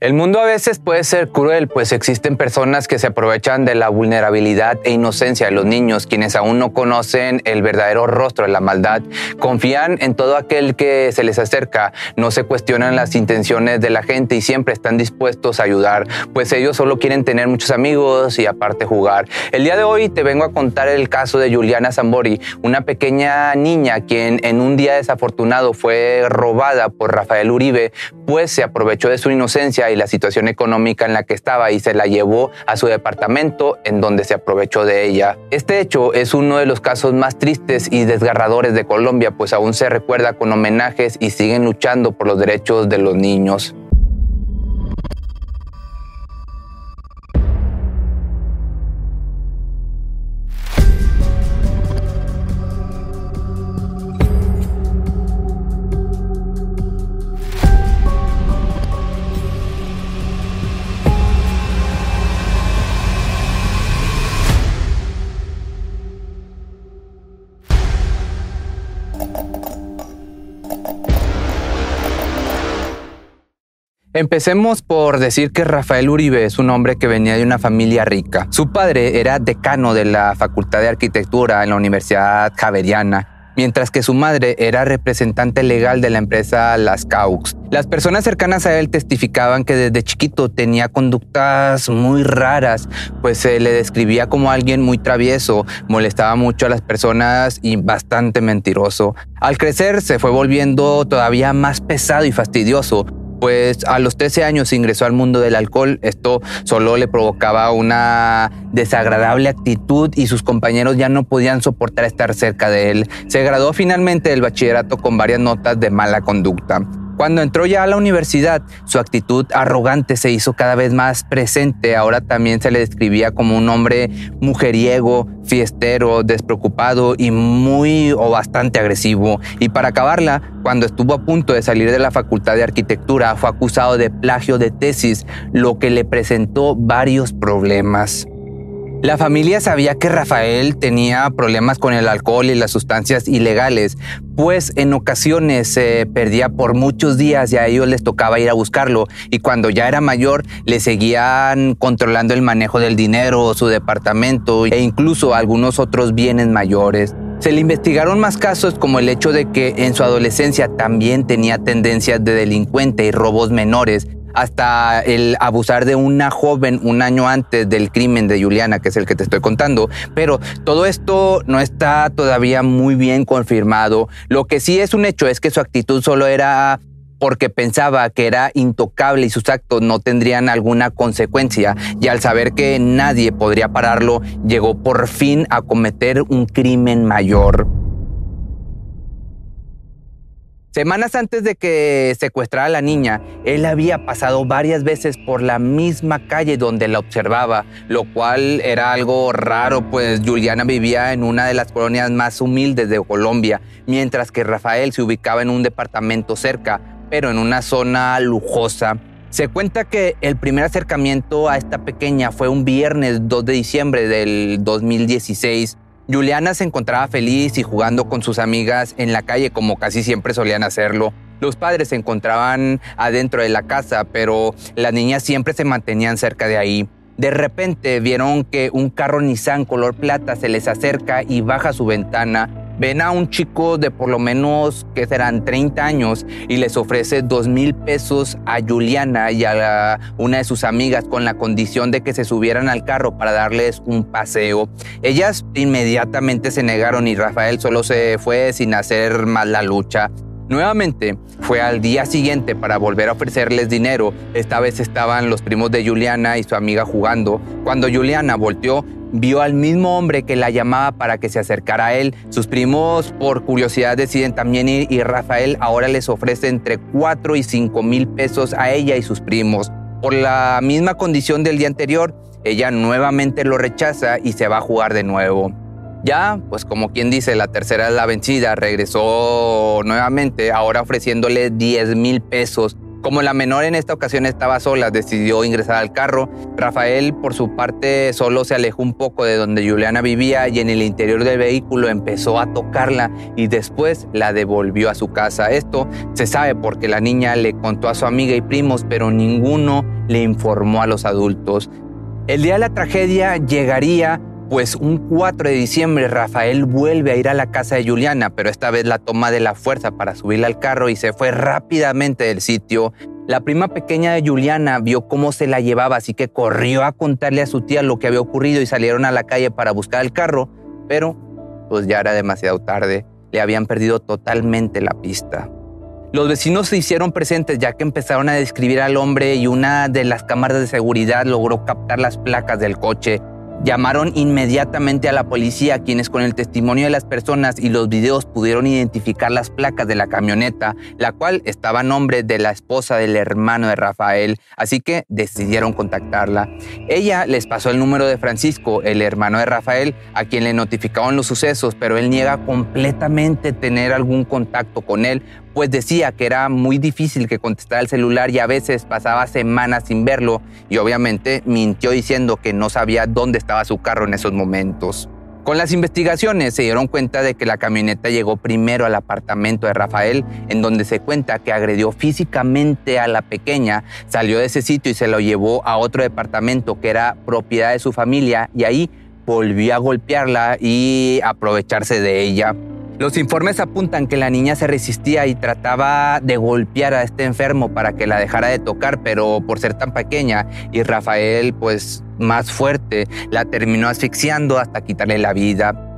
el mundo a veces puede ser cruel, pues existen personas que se aprovechan de la vulnerabilidad e inocencia de los niños, quienes aún no conocen el verdadero rostro de la maldad, confían en todo aquel que se les acerca, no se cuestionan las intenciones de la gente y siempre están dispuestos a ayudar, pues ellos solo quieren tener muchos amigos y aparte jugar. El día de hoy te vengo a contar el caso de Juliana Zambori, una pequeña niña quien en un día desafortunado fue robada por Rafael Uribe, pues se aprovechó de su inocencia y la situación económica en la que estaba y se la llevó a su departamento en donde se aprovechó de ella. Este hecho es uno de los casos más tristes y desgarradores de Colombia, pues aún se recuerda con homenajes y siguen luchando por los derechos de los niños. Empecemos por decir que Rafael Uribe es un hombre que venía de una familia rica. Su padre era decano de la Facultad de Arquitectura en la Universidad Javeriana, mientras que su madre era representante legal de la empresa Las Caux. Las personas cercanas a él testificaban que desde chiquito tenía conductas muy raras, pues se le describía como alguien muy travieso, molestaba mucho a las personas y bastante mentiroso. Al crecer se fue volviendo todavía más pesado y fastidioso, pues a los 13 años ingresó al mundo del alcohol. Esto solo le provocaba una desagradable actitud y sus compañeros ya no podían soportar estar cerca de él. Se graduó finalmente del bachillerato con varias notas de mala conducta. Cuando entró ya a la universidad, su actitud arrogante se hizo cada vez más presente. Ahora también se le describía como un hombre mujeriego, fiestero, despreocupado y muy o bastante agresivo. Y para acabarla, cuando estuvo a punto de salir de la Facultad de Arquitectura, fue acusado de plagio de tesis, lo que le presentó varios problemas. La familia sabía que Rafael tenía problemas con el alcohol y las sustancias ilegales, pues en ocasiones se perdía por muchos días y a ellos les tocaba ir a buscarlo y cuando ya era mayor le seguían controlando el manejo del dinero, su departamento e incluso algunos otros bienes mayores. Se le investigaron más casos como el hecho de que en su adolescencia también tenía tendencias de delincuente y robos menores hasta el abusar de una joven un año antes del crimen de Juliana, que es el que te estoy contando. Pero todo esto no está todavía muy bien confirmado. Lo que sí es un hecho es que su actitud solo era porque pensaba que era intocable y sus actos no tendrían alguna consecuencia y al saber que nadie podría pararlo, llegó por fin a cometer un crimen mayor. Semanas antes de que secuestrara a la niña, él había pasado varias veces por la misma calle donde la observaba, lo cual era algo raro, pues Juliana vivía en una de las colonias más humildes de Colombia, mientras que Rafael se ubicaba en un departamento cerca, pero en una zona lujosa. Se cuenta que el primer acercamiento a esta pequeña fue un viernes 2 de diciembre del 2016 Juliana se encontraba feliz y jugando con sus amigas en la calle como casi siempre solían hacerlo. Los padres se encontraban adentro de la casa, pero las niñas siempre se mantenían cerca de ahí. De repente vieron que un carro Nissan color plata se les acerca y baja su ventana. Ven a un chico de por lo menos que serán 30 años y les ofrece dos mil pesos a Juliana y a una de sus amigas con la condición de que se subieran al carro para darles un paseo. Ellas inmediatamente se negaron y Rafael solo se fue sin hacer más la lucha. Nuevamente fue al día siguiente para volver a ofrecerles dinero. Esta vez estaban los primos de Juliana y su amiga jugando. Cuando Juliana volteó, vio al mismo hombre que la llamaba para que se acercara a él. Sus primos, por curiosidad, deciden también ir y Rafael ahora les ofrece entre 4 y 5 mil pesos a ella y sus primos. Por la misma condición del día anterior, ella nuevamente lo rechaza y se va a jugar de nuevo. Ya, pues como quien dice, la tercera es la vencida, regresó nuevamente, ahora ofreciéndole 10 mil pesos. Como la menor en esta ocasión estaba sola, decidió ingresar al carro. Rafael, por su parte, solo se alejó un poco de donde Juliana vivía y en el interior del vehículo empezó a tocarla y después la devolvió a su casa. Esto se sabe porque la niña le contó a su amiga y primos, pero ninguno le informó a los adultos. El día de la tragedia llegaría pues un 4 de diciembre Rafael vuelve a ir a la casa de Juliana, pero esta vez la toma de la fuerza para subirla al carro y se fue rápidamente del sitio. La prima pequeña de Juliana vio cómo se la llevaba, así que corrió a contarle a su tía lo que había ocurrido y salieron a la calle para buscar el carro, pero pues ya era demasiado tarde, le habían perdido totalmente la pista. Los vecinos se hicieron presentes ya que empezaron a describir al hombre y una de las cámaras de seguridad logró captar las placas del coche. Llamaron inmediatamente a la policía, quienes con el testimonio de las personas y los videos pudieron identificar las placas de la camioneta, la cual estaba a nombre de la esposa del hermano de Rafael, así que decidieron contactarla. Ella les pasó el número de Francisco, el hermano de Rafael, a quien le notificaron los sucesos, pero él niega completamente tener algún contacto con él, pues decía que era muy difícil que contestara el celular y a veces pasaba semanas sin verlo y obviamente mintió diciendo que no sabía dónde estaba su carro en esos momentos. Con las investigaciones se dieron cuenta de que la camioneta llegó primero al apartamento de Rafael, en donde se cuenta que agredió físicamente a la pequeña, salió de ese sitio y se lo llevó a otro departamento que era propiedad de su familia y ahí volvió a golpearla y aprovecharse de ella. Los informes apuntan que la niña se resistía y trataba de golpear a este enfermo para que la dejara de tocar, pero por ser tan pequeña y Rafael pues más fuerte, la terminó asfixiando hasta quitarle la vida.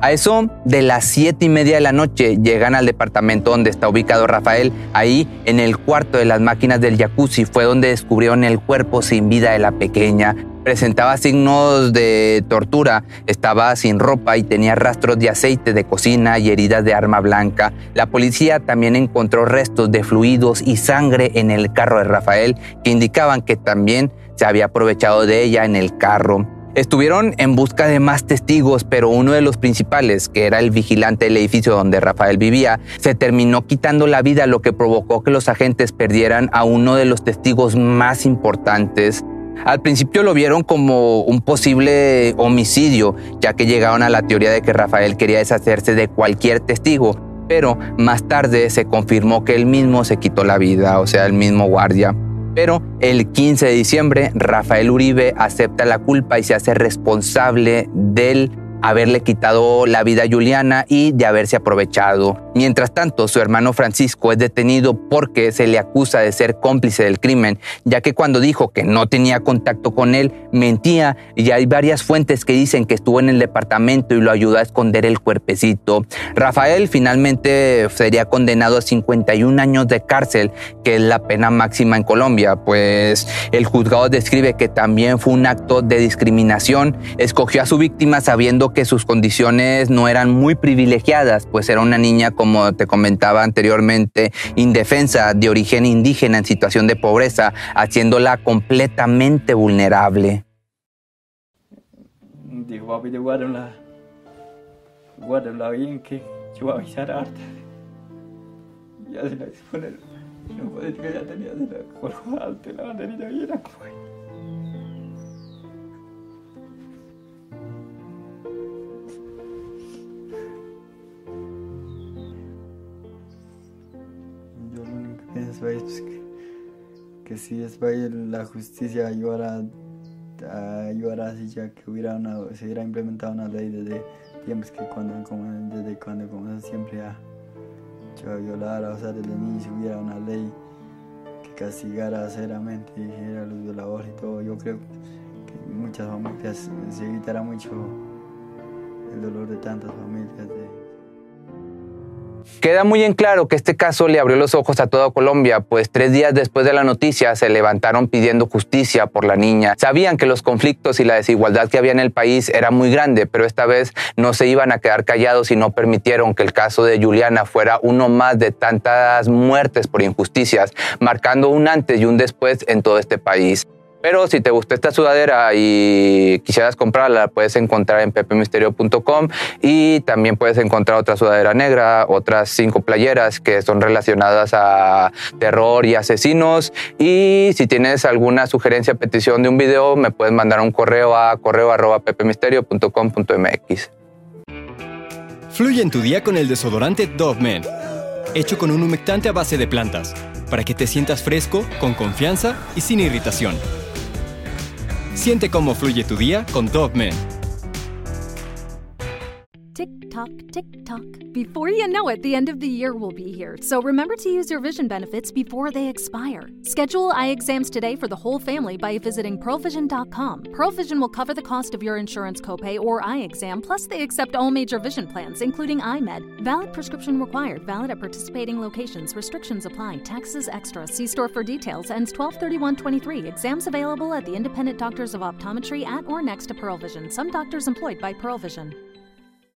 A eso de las siete y media de la noche llegan al departamento donde está ubicado Rafael. Ahí, en el cuarto de las máquinas del jacuzzi, fue donde descubrieron el cuerpo sin vida de la pequeña presentaba signos de tortura, estaba sin ropa y tenía rastros de aceite de cocina y heridas de arma blanca. La policía también encontró restos de fluidos y sangre en el carro de Rafael que indicaban que también se había aprovechado de ella en el carro. Estuvieron en busca de más testigos, pero uno de los principales, que era el vigilante del edificio donde Rafael vivía, se terminó quitando la vida, lo que provocó que los agentes perdieran a uno de los testigos más importantes. Al principio lo vieron como un posible homicidio, ya que llegaron a la teoría de que Rafael quería deshacerse de cualquier testigo, pero más tarde se confirmó que él mismo se quitó la vida, o sea, el mismo guardia. Pero el 15 de diciembre, Rafael Uribe acepta la culpa y se hace responsable del haberle quitado la vida a Juliana y de haberse aprovechado. Mientras tanto, su hermano Francisco es detenido porque se le acusa de ser cómplice del crimen, ya que cuando dijo que no tenía contacto con él, mentía y hay varias fuentes que dicen que estuvo en el departamento y lo ayudó a esconder el cuerpecito. Rafael finalmente sería condenado a 51 años de cárcel, que es la pena máxima en Colombia, pues el juzgado describe que también fue un acto de discriminación, escogió a su víctima sabiendo que sus condiciones no eran muy privilegiadas, pues era una niña, como te comentaba anteriormente, indefensa, de origen indígena, en situación de pobreza, haciéndola completamente vulnerable. bien que yo voy a avisar harta. Ya se la exponer. No puede que ya tenía se la colgó la banderita bien pues. Si es país la justicia ayudara, ayudara si ya que hubiera una, se hubiera implementado una ley desde tiempos que cuando, como, desde cuando como siempre a, a violar, o sea, desde niños hubiera una ley que castigara seriamente a los violadores y todo, yo creo que muchas familias se evitará mucho el dolor de tantas familias. Queda muy en claro que este caso le abrió los ojos a toda Colombia, pues tres días después de la noticia se levantaron pidiendo justicia por la niña. Sabían que los conflictos y la desigualdad que había en el país era muy grande, pero esta vez no se iban a quedar callados y no permitieron que el caso de Juliana fuera uno más de tantas muertes por injusticias, marcando un antes y un después en todo este país. Pero si te gustó esta sudadera y quisieras comprarla, la puedes encontrar en pepemisterio.com y también puedes encontrar otra sudadera negra, otras cinco playeras que son relacionadas a terror y asesinos. Y si tienes alguna sugerencia, petición de un video, me puedes mandar un correo a correo arroba pepemisterio.com.mx. Fluye en tu día con el desodorante Dove Men, hecho con un humectante a base de plantas, para que te sientas fresco, con confianza y sin irritación. Siente cómo fluye tu día con Dove Men. Tick tock, tick tock. Before you know it, the end of the year will be here. So remember to use your vision benefits before they expire. Schedule eye exams today for the whole family by visiting pearlvision.com. Pearl Vision will cover the cost of your insurance copay or eye exam, plus they accept all major vision plans, including iMed. Valid prescription required. Valid at participating locations. Restrictions apply. Taxes extra. See store for details. Ends 123123. Exams available at the independent doctors of optometry at or next to Pearl Vision. Some doctors employed by Pearl Vision.